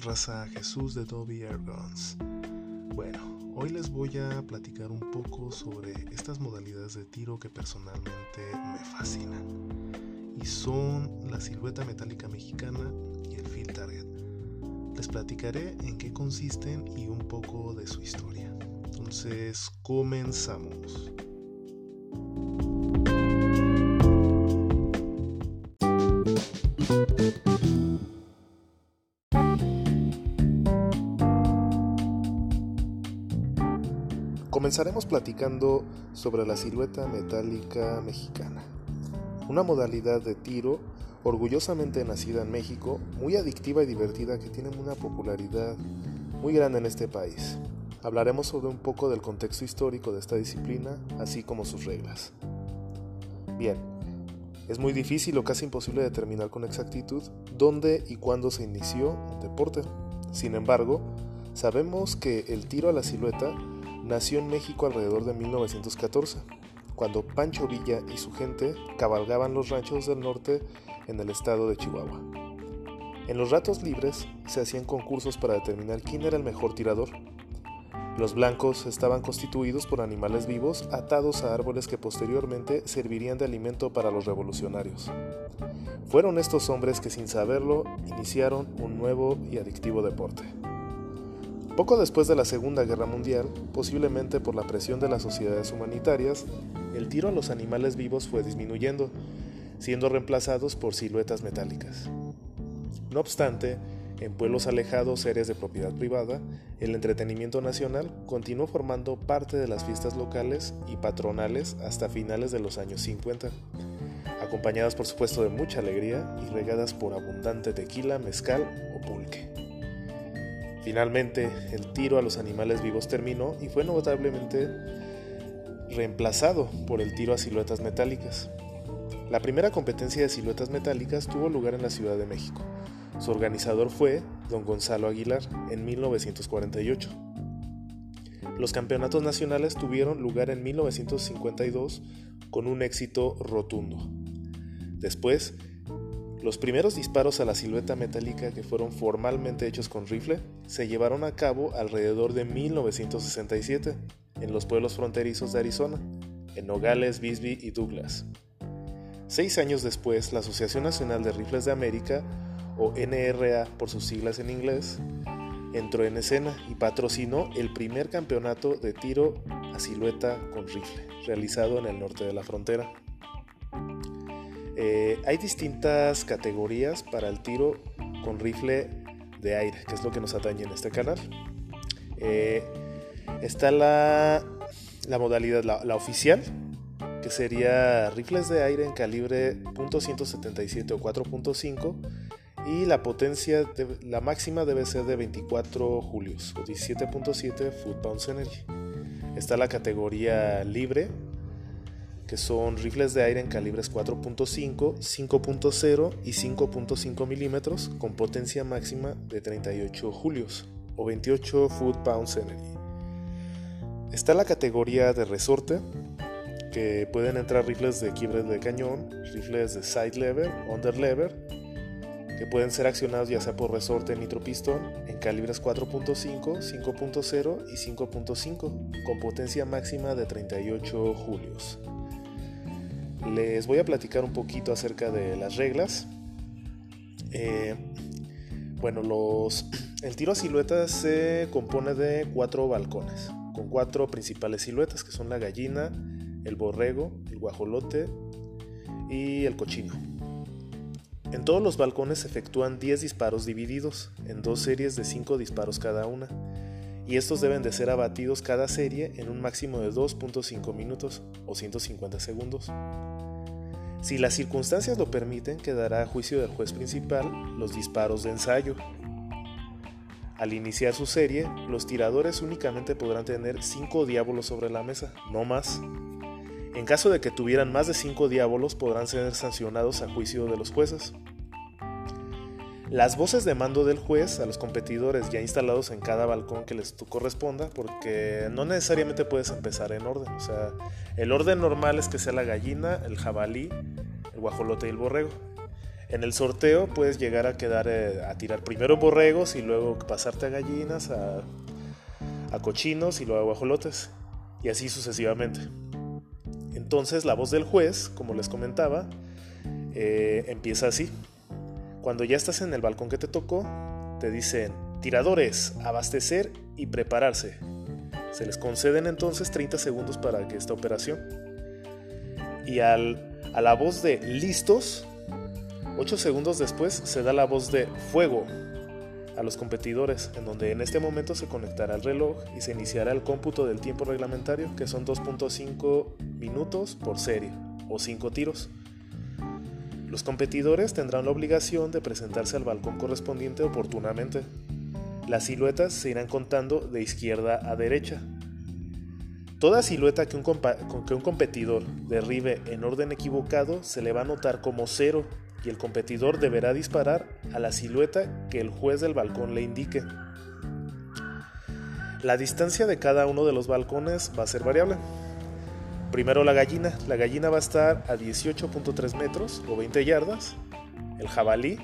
raza? Jesús de Dobby Air Guns. Bueno, hoy les voy a platicar un poco sobre estas modalidades de tiro que personalmente me fascinan. Y son la silueta metálica mexicana y el field target. Les platicaré en qué consisten y un poco de su historia. Entonces, comenzamos. Comenzaremos platicando sobre la silueta metálica mexicana, una modalidad de tiro orgullosamente nacida en México, muy adictiva y divertida que tiene una popularidad muy grande en este país. Hablaremos sobre un poco del contexto histórico de esta disciplina, así como sus reglas. Bien, es muy difícil o casi imposible determinar con exactitud dónde y cuándo se inició un deporte. Sin embargo, sabemos que el tiro a la silueta nació en México alrededor de 1914, cuando Pancho Villa y su gente cabalgaban los ranchos del norte en el estado de Chihuahua. En los ratos libres se hacían concursos para determinar quién era el mejor tirador. Los blancos estaban constituidos por animales vivos atados a árboles que posteriormente servirían de alimento para los revolucionarios. Fueron estos hombres que sin saberlo iniciaron un nuevo y adictivo deporte. Poco después de la Segunda Guerra Mundial, posiblemente por la presión de las sociedades humanitarias, el tiro a los animales vivos fue disminuyendo, siendo reemplazados por siluetas metálicas. No obstante, en pueblos alejados, áreas de propiedad privada, el entretenimiento nacional continuó formando parte de las fiestas locales y patronales hasta finales de los años 50, acompañadas por supuesto de mucha alegría y regadas por abundante tequila, mezcal o pulque. Finalmente, el tiro a los animales vivos terminó y fue notablemente reemplazado por el tiro a siluetas metálicas. La primera competencia de siluetas metálicas tuvo lugar en la Ciudad de México. Su organizador fue don Gonzalo Aguilar en 1948. Los campeonatos nacionales tuvieron lugar en 1952 con un éxito rotundo. Después, los primeros disparos a la silueta metálica que fueron formalmente hechos con rifle se llevaron a cabo alrededor de 1967 en los pueblos fronterizos de Arizona, en Nogales, Bisbee y Douglas. Seis años después, la Asociación Nacional de Rifles de América, o NRA por sus siglas en inglés, entró en escena y patrocinó el primer campeonato de tiro a silueta con rifle, realizado en el norte de la frontera. Eh, hay distintas categorías para el tiro con rifle de aire, que es lo que nos atañe en este canal. Eh, está la, modalidad, la, oficial, que sería rifles de aire en calibre .177 o 4.5 y la potencia, la máxima debe ser de 24 julios o 17.7 foot pounds energy. Está la categoría libre, que son rifles de aire en calibres 4.5, 5.0 y 5.5 milímetros con potencia máxima de 38 julios o 28 foot pounds energy. Está la categoría de resorte, que pueden entrar rifles de quiebre de cañón, rifles de side lever, under lever, que pueden ser accionados ya sea por resorte nitropistón en calibres 4.5, 5.0 y 5.5 con potencia máxima de 38 julios les voy a platicar un poquito acerca de las reglas. Eh, bueno, los, el tiro a siluetas se compone de cuatro balcones, con cuatro principales siluetas, que son la gallina, el borrego, el guajolote y el cochino. En todos los balcones se efectúan 10 disparos divididos en dos series de 5 disparos cada una y estos deben de ser abatidos cada serie en un máximo de 2.5 minutos o 150 segundos. Si las circunstancias lo permiten, quedará a juicio del juez principal los disparos de ensayo. Al iniciar su serie, los tiradores únicamente podrán tener 5 diábolos sobre la mesa, no más. En caso de que tuvieran más de 5 diábolos, podrán ser sancionados a juicio de los jueces. Las voces de mando del juez a los competidores ya instalados en cada balcón que les corresponda, porque no necesariamente puedes empezar en orden. O sea, el orden normal es que sea la gallina, el jabalí, el guajolote y el borrego. En el sorteo puedes llegar a quedar eh, a tirar primero borregos y luego pasarte a gallinas, a, cochinos y luego a guajolotes. Y así sucesivamente. Entonces la voz del juez, como les comentaba, eh, empieza así. Cuando ya estás en el balcón que te tocó, te dicen tiradores, abastecer y prepararse. Se les conceden entonces 30 segundos para esta operación. Y al, a la voz de listos, 8 segundos después se da la voz de fuego a los competidores, en donde en este momento se conectará el reloj y se iniciará el cómputo del tiempo reglamentario, que son 2.5 minutos por serie o 5 tiros. Los competidores tendrán la obligación de presentarse al balcón correspondiente oportunamente. Las siluetas se irán contando de izquierda a derecha. Toda silueta que un, que un competidor derribe en orden equivocado se le va a notar como cero y el competidor deberá disparar a la silueta que el juez del balcón le indique. La distancia de cada uno de los balcones va a ser variable. Primero la gallina. La gallina va a estar a 18.3 metros o 20 yardas. El jabalí,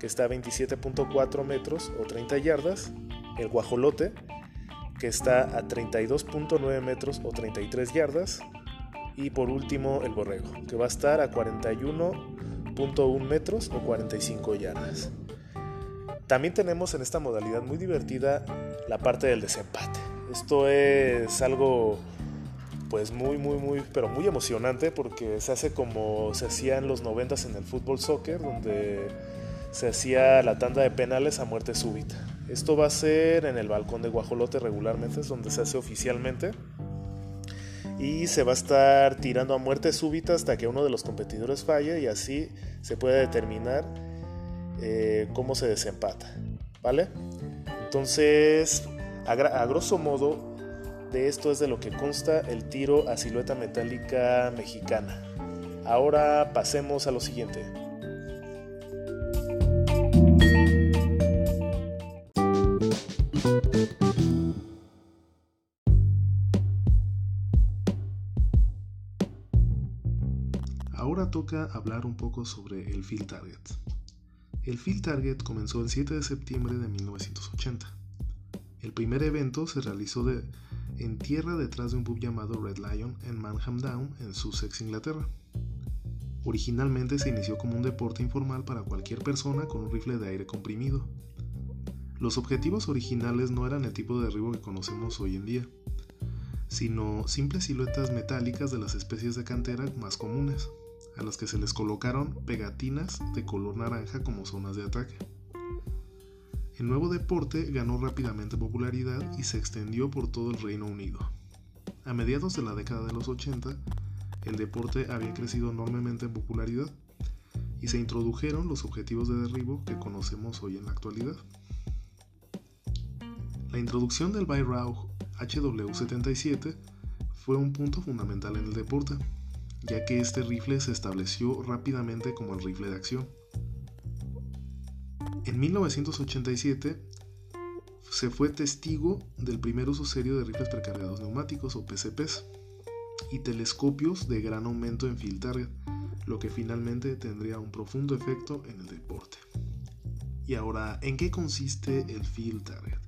que está a 27.4 metros o 30 yardas. El guajolote, que está a 32.9 metros o 33 yardas. Y por último el borrego, que va a estar a 41.1 metros o 45 yardas. También tenemos en esta modalidad muy divertida la parte del desempate. Esto es algo pues muy, muy, muy, pero muy emocionante porque se hace como se hacía en los noventas en el fútbol soccer, donde se hacía la tanda de penales a muerte súbita. Esto va a ser en el balcón de Guajolote regularmente, es donde se hace oficialmente. Y se va a estar tirando a muerte súbita hasta que uno de los competidores falle y así se puede determinar eh, cómo se desempata. ¿Vale? Entonces, a, a grosso modo, de esto es de lo que consta el tiro a silueta metálica mexicana. Ahora pasemos a lo siguiente. Ahora toca hablar un poco sobre el Field Target. El Field Target comenzó el 7 de septiembre de 1980. El primer evento se realizó de, en tierra detrás de un pub llamado Red Lion en Manham Down, en Sussex, Inglaterra. Originalmente se inició como un deporte informal para cualquier persona con un rifle de aire comprimido. Los objetivos originales no eran el tipo de derribo que conocemos hoy en día, sino simples siluetas metálicas de las especies de cantera más comunes, a las que se les colocaron pegatinas de color naranja como zonas de ataque. El nuevo deporte ganó rápidamente popularidad y se extendió por todo el Reino Unido. A mediados de la década de los 80, el deporte había crecido enormemente en popularidad y se introdujeron los objetivos de derribo que conocemos hoy en la actualidad. La introducción del Weihrauch HW77 fue un punto fundamental en el deporte, ya que este rifle se estableció rápidamente como el rifle de acción. En 1987 se fue testigo del primer uso serio de rifles precargados neumáticos o PCPs y telescopios de gran aumento en field target, lo que finalmente tendría un profundo efecto en el deporte. Y ahora, ¿en qué consiste el field target?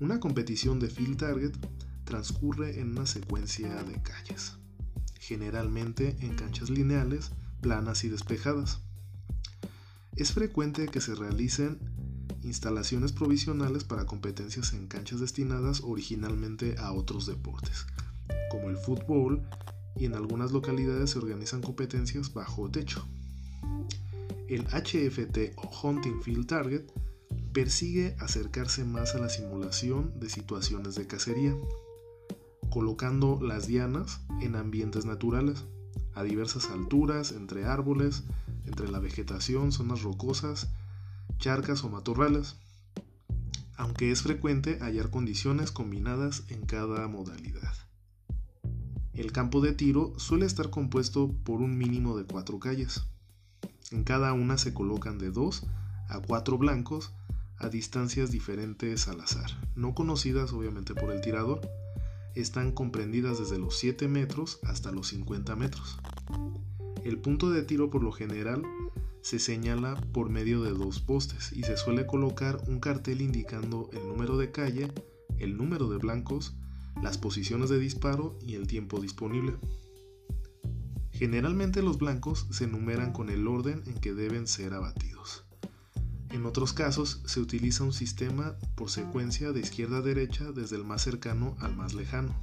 Una competición de field target transcurre en una secuencia de calles, generalmente en canchas lineales, planas y despejadas. Es frecuente que se realicen instalaciones provisionales para competencias en canchas destinadas originalmente a otros deportes, como el fútbol, y en algunas localidades se organizan competencias bajo techo. El HFT o Hunting Field Target persigue acercarse más a la simulación de situaciones de cacería, colocando las dianas en ambientes naturales, a diversas alturas, entre árboles, entre la vegetación, zonas rocosas, charcas o matorrales, aunque es frecuente hallar condiciones combinadas en cada modalidad. El campo de tiro suele estar compuesto por un mínimo de cuatro calles. En cada una se colocan de dos a cuatro blancos a distancias diferentes al azar, no conocidas obviamente por el tirador, están comprendidas desde los 7 metros hasta los 50 metros. El punto de tiro por lo general se señala por medio de dos postes y se suele colocar un cartel indicando el número de calle, el número de blancos, las posiciones de disparo y el tiempo disponible. Generalmente los blancos se enumeran con el orden en que deben ser abatidos. En otros casos se utiliza un sistema por secuencia de izquierda a derecha desde el más cercano al más lejano.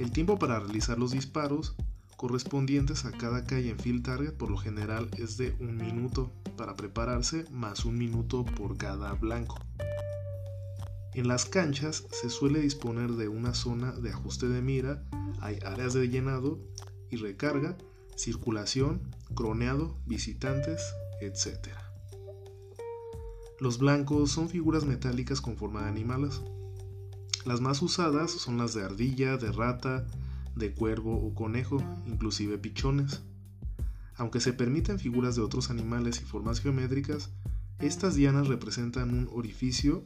El tiempo para realizar los disparos correspondientes a cada calle en field target por lo general es de un minuto para prepararse más un minuto por cada blanco. En las canchas se suele disponer de una zona de ajuste de mira, hay áreas de llenado y recarga, circulación, croneado, visitantes, etc. Los blancos son figuras metálicas con forma de animales. Las más usadas son las de ardilla, de rata, de cuervo o conejo, inclusive pichones. Aunque se permiten figuras de otros animales y formas geométricas, estas dianas representan un orificio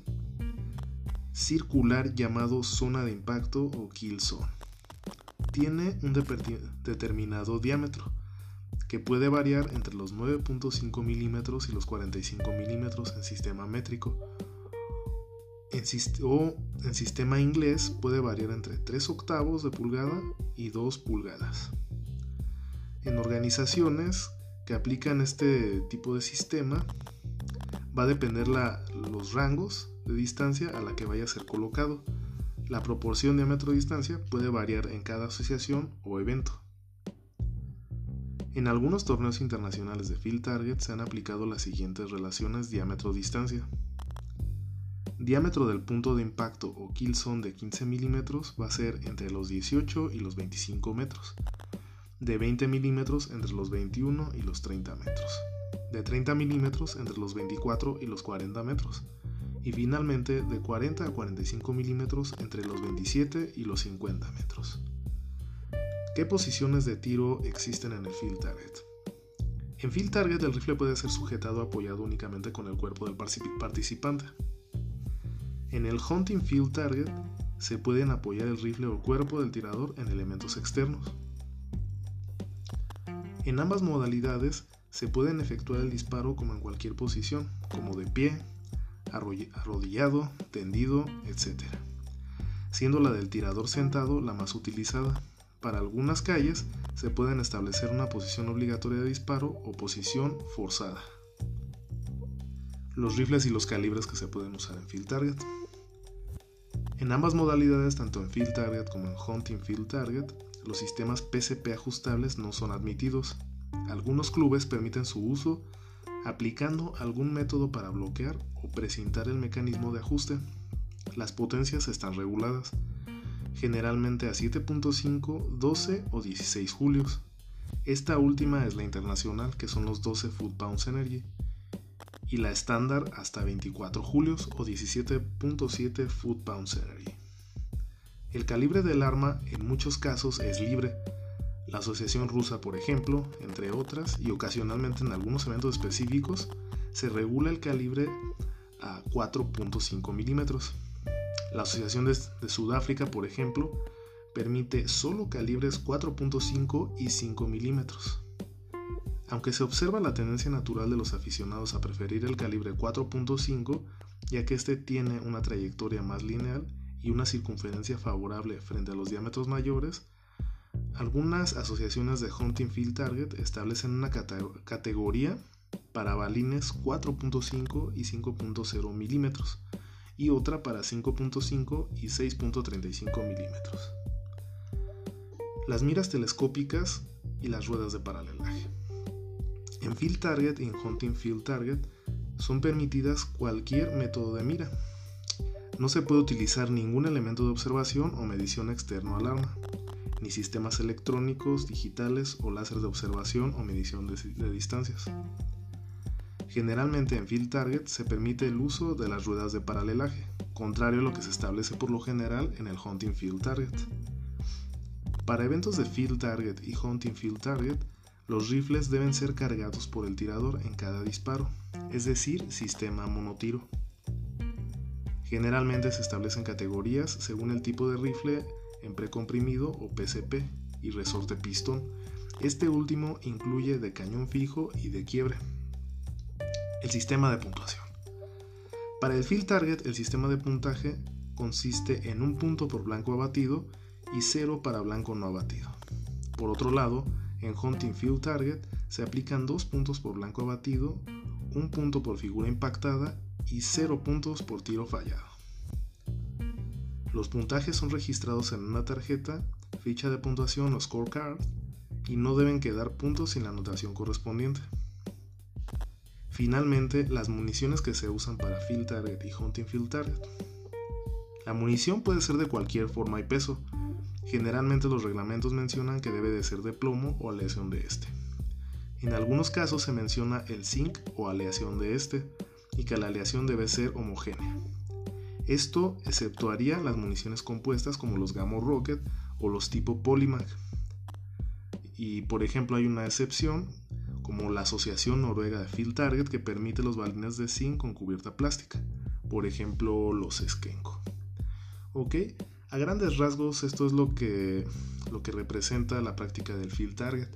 circular llamado zona de impacto o kill zone. Tiene un determinado diámetro, que puede variar entre los 9.5 milímetros y los 45 milímetros en sistema métrico, en sistema inglés puede variar entre 3 octavos de pulgada y 2 pulgadas. En organizaciones que aplican este tipo de sistema va a depender los rangos de distancia a la que vaya a ser colocado. La proporción diámetro-distancia puede variar en cada asociación o evento. En algunos torneos internacionales de Field Target se han aplicado las siguientes relaciones diámetro-distancia diámetro del punto de impacto o kill zone de 15 milímetros va a ser entre los 18 y los 25 metros, de 20 milímetros entre los 21 y los 30 metros, de 30 milímetros entre los 24 y los 40 metros, y finalmente de 40 a 45 milímetros entre los 27 y los 50 metros. ¿Qué posiciones de tiro existen en el field target? En field target el rifle puede ser sujetado apoyado únicamente con el cuerpo del participante. En el Hunting Field Target se pueden apoyar el rifle o cuerpo del tirador en elementos externos. En ambas modalidades se pueden efectuar el disparo como en cualquier posición, como de pie, arrodillado, tendido, etc. Siendo la del tirador sentado la más utilizada. Para algunas calles se pueden establecer una posición obligatoria de disparo o posición forzada. Los rifles y los calibres que se pueden usar en Field Target. En ambas modalidades, tanto en Field Target como en Hunting Field Target, los sistemas PCP ajustables no son admitidos. Algunos clubes permiten su uso aplicando algún método para bloquear o precintar el mecanismo de ajuste. Las potencias están reguladas, generalmente a 7.5, 12 o 16 julios. Esta última es la internacional, que son los 12 foot pounds energy y la estándar hasta 24 julios o 17.7 foot pounds energy. El calibre del arma en muchos casos es libre. La Asociación Rusa, por ejemplo, entre otras, y ocasionalmente en algunos eventos específicos, se regula el calibre a 4.5 milímetros. La Asociación de, Sudáfrica, por ejemplo, permite solo calibres 4.5 y 5 milímetros. Aunque se observa la tendencia natural de los aficionados a preferir el calibre 4.5, ya que este tiene una trayectoria más lineal y una circunferencia favorable frente a los diámetros mayores, algunas asociaciones de Hunting Field Target establecen una categoría para balines 4.5 y 5.0 milímetros y otra para 5.5 y 6.35 milímetros. Las miras telescópicas y las ruedas de paralelaje. En Field Target y en Hunting Field Target son permitidas cualquier método de mira. No se puede utilizar ningún elemento de observación o medición externo al arma, ni sistemas electrónicos, digitales o láser de observación o medición de, de distancias. Generalmente en Field Target se permite el uso de las ruedas de paralelaje, contrario a lo que se establece por lo general en el Hunting Field Target. Para eventos de Field Target y Hunting Field Target, los rifles deben ser cargados por el tirador en cada disparo, es decir, sistema monotiro. Generalmente se establecen categorías según el tipo de rifle en precomprimido o PCP y resorte pistón Este último incluye de cañón fijo y de quiebre. El sistema de puntuación. Para el field target, el sistema de puntaje consiste en un punto por blanco abatido y cero para blanco no abatido. Por otro lado, en Hunting Field Target se aplican dos puntos por blanco abatido, un punto por figura impactada y cero puntos por tiro fallado. Los puntajes son registrados en una tarjeta, ficha de puntuación o scorecard y no deben quedar puntos sin la anotación correspondiente. Finalmente, las municiones que se usan para Field Target y Hunting Field Target. La munición puede ser de cualquier forma y peso. Generalmente los reglamentos mencionan que debe de ser de plomo o aleación de este. En algunos casos se menciona el zinc o aleación de este y que la aleación debe ser homogénea. Esto exceptuaría las municiones compuestas como los Gamo Rocket o los tipo Polymag. Y por ejemplo hay una excepción como la Asociación Noruega de Field Target que permite los balines de zinc con cubierta plástica, por ejemplo los Skenko. ¿Ok? A grandes rasgos esto es lo que, lo que representa la práctica del Field Target.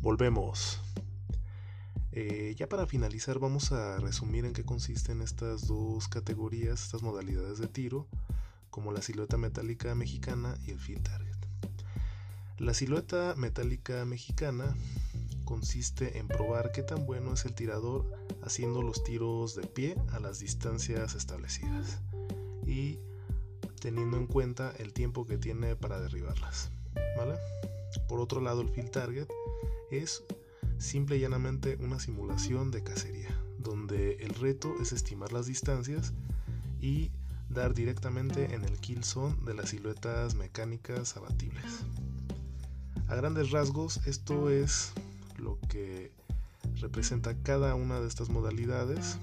Volvemos. Eh, ya para finalizar vamos a resumir en qué consisten estas dos categorías, estas modalidades de tiro, como la silueta metálica mexicana y el field target. La silueta metálica mexicana consiste en probar qué tan bueno es el tirador haciendo los tiros de pie a las distancias establecidas y teniendo en cuenta el tiempo que tiene para derribarlas. Por otro lado, el field target es simple y llanamente una simulación de cacería, donde el reto es estimar las distancias y dar directamente en el kill zone de las siluetas mecánicas abatibles. A grandes rasgos, esto es lo que representa cada una de estas modalidades.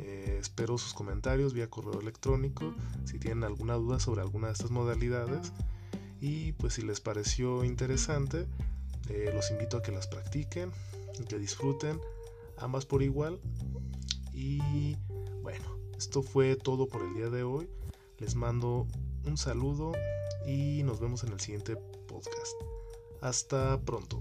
Eh, espero sus comentarios vía correo electrónico si tienen alguna duda sobre alguna de estas modalidades. Y pues si les pareció interesante, eh, los invito a que las practiquen y que disfruten ambas por igual. Y bueno, esto fue todo por el día de hoy. Les mando un saludo y nos vemos en el siguiente podcast. Hasta pronto.